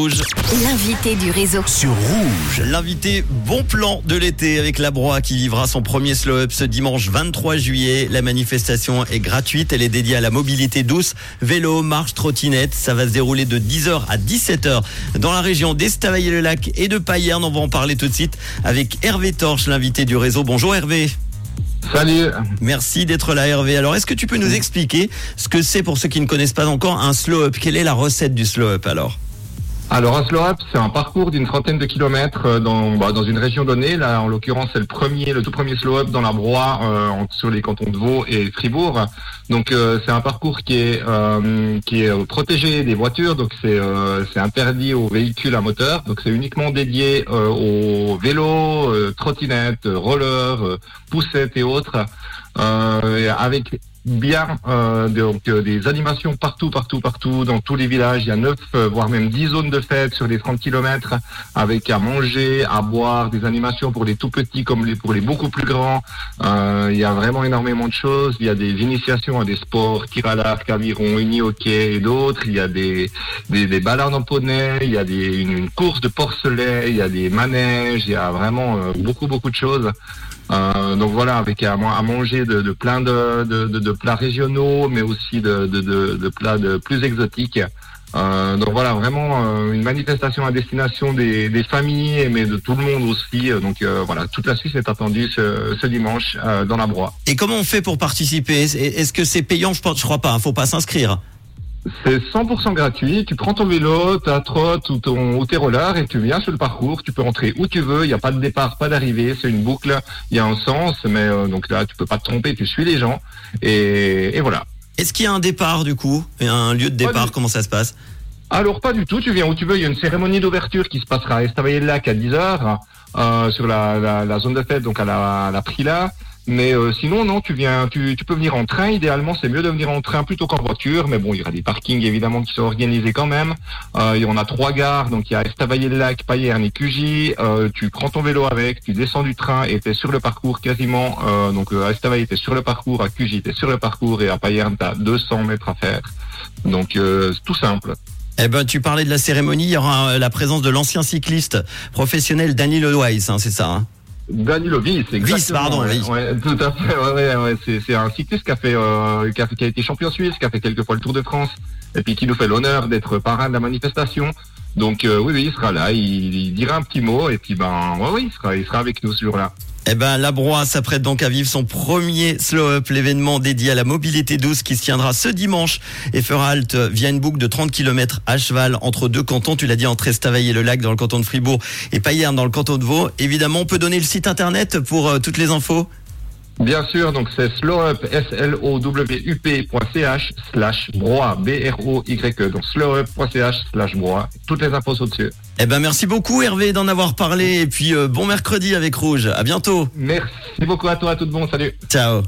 Rouge. L'invité du réseau. Sur Rouge. L'invité bon plan de l'été avec la Broie qui vivra son premier slow-up ce dimanche 23 juillet. La manifestation est gratuite. Elle est dédiée à la mobilité douce. Vélo, marche, trottinette. Ça va se dérouler de 10h à 17h dans la région d'Estavayer-le-Lac et de Payerne. On va en parler tout de suite avec Hervé Torche, l'invité du réseau. Bonjour Hervé. Salut. Merci d'être là Hervé. Alors est-ce que tu peux nous expliquer ce que c'est pour ceux qui ne connaissent pas encore un slow-up? Quelle est la recette du slow-up alors? Alors un slow up, c'est un parcours d'une trentaine de kilomètres euh, dans, bah, dans une région donnée. Là, en l'occurrence, c'est le premier, le tout premier slow up dans la Broye, euh, sur les cantons de Vaud et Fribourg. Donc euh, c'est un parcours qui est qui est protégé des voitures, donc c'est c'est interdit aux véhicules à moteur. Donc c'est uniquement dédié aux vélos, trottinettes, rollers, poussettes et autres. avec bien euh, donc euh, des animations partout, partout, partout, dans tous les villages. Il y a neuf, euh, voire même dix zones de fête sur les 30 kilomètres, avec à manger, à boire, des animations pour les tout petits comme pour les beaucoup plus grands. il y a vraiment énormément de choses. Il y a des initiations à des sports, tir à l'arc, aviron, uni-hockey et d'autres. Il y a des, des, des en poney, il y a des, une, course de porcelet, il y a des manèges, il y a vraiment beaucoup, beaucoup de choses. Euh, donc voilà, avec à, manger de, de plein de, de, de, plats régionaux, mais aussi de, plats plus exotiques. Euh, donc voilà, vraiment euh, une manifestation à destination des, des, familles, mais de tout le monde aussi. Donc euh, voilà, toute la Suisse est attendue ce, ce dimanche dans la Broye. Et comment on fait pour participer? Est-ce que c'est payant? Je ne crois pas. Il faut pas s'inscrire. C'est 100% gratuit. Tu prends ton vélo, ta trotte ou, ton, ou tes rollers et tu viens sur le parcours. Tu peux rentrer où tu veux. Il n'y a pas de départ, pas d'arrivée. C'est une boucle. Il y a un sens, mais euh, donc là, tu peux pas te tromper. Tu suis les gens et, et voilà. Est-ce qu'il y a un départ du coup? Un lieu de départ Comment ça se passe? Alors pas du tout, tu viens où tu veux, il y a une cérémonie d'ouverture qui se passera à Estavayer-le-Lac à 10h euh, sur la, la, la, zone de fête, donc à la, à la Prila. Mais euh, sinon, non, tu viens, tu, tu, peux venir en train. Idéalement, c'est mieux de venir en train plutôt qu'en voiture. Mais bon, il y aura des parkings évidemment qui sont organisés quand même. Euh, et on a trois gares, donc il y a Estavayer-le-Lac, Payerne et Cugy. Euh, tu prends ton vélo avec, tu descends du train et es sur le parcours quasiment. Euh, donc à Estavayer, es sur le parcours, à Cugy, es sur le parcours et à Payerne, as 200 mètres à faire. Donc c'est tout simple. Eh ben, tu parlais de la cérémonie. Il y aura la présence de l'ancien cycliste professionnel Daniel Lewis, hein, c'est ça. Hein? Danilo Vice, pardon, oui. Ouais, tout à fait, ouais, ouais, c'est, c'est un cycliste qui a fait, euh, qui a, qui a été champion suisse, qui a fait quelques fois le Tour de France, et puis qui nous fait l'honneur d'être parrain de la manifestation. Donc euh, oui, oui, il sera là, il, il, dira un petit mot, et puis ben, ouais, oui, il sera, il sera avec nous ce jour-là. Eh ben, la s'apprête donc à vivre son premier Slow Up, l'événement dédié à la mobilité douce qui se tiendra ce dimanche et fera halte via une boucle de 30 km à cheval entre deux cantons. Tu l'as dit, entre Estavayer et le lac dans le canton de Fribourg et Payerne dans le canton de Vaud. Évidemment, on peut donner le site internet pour euh, toutes les infos. Bien sûr, donc c'est slowup, s l o w u p.ch slash broie, B-R-O-Y-E, donc slowup.ch slash broie. Toutes les infos sont dessus. Eh ben, merci beaucoup Hervé d'en avoir parlé et puis euh, bon mercredi avec Rouge. À bientôt. Merci beaucoup à toi, à tout le monde. Salut. Ciao.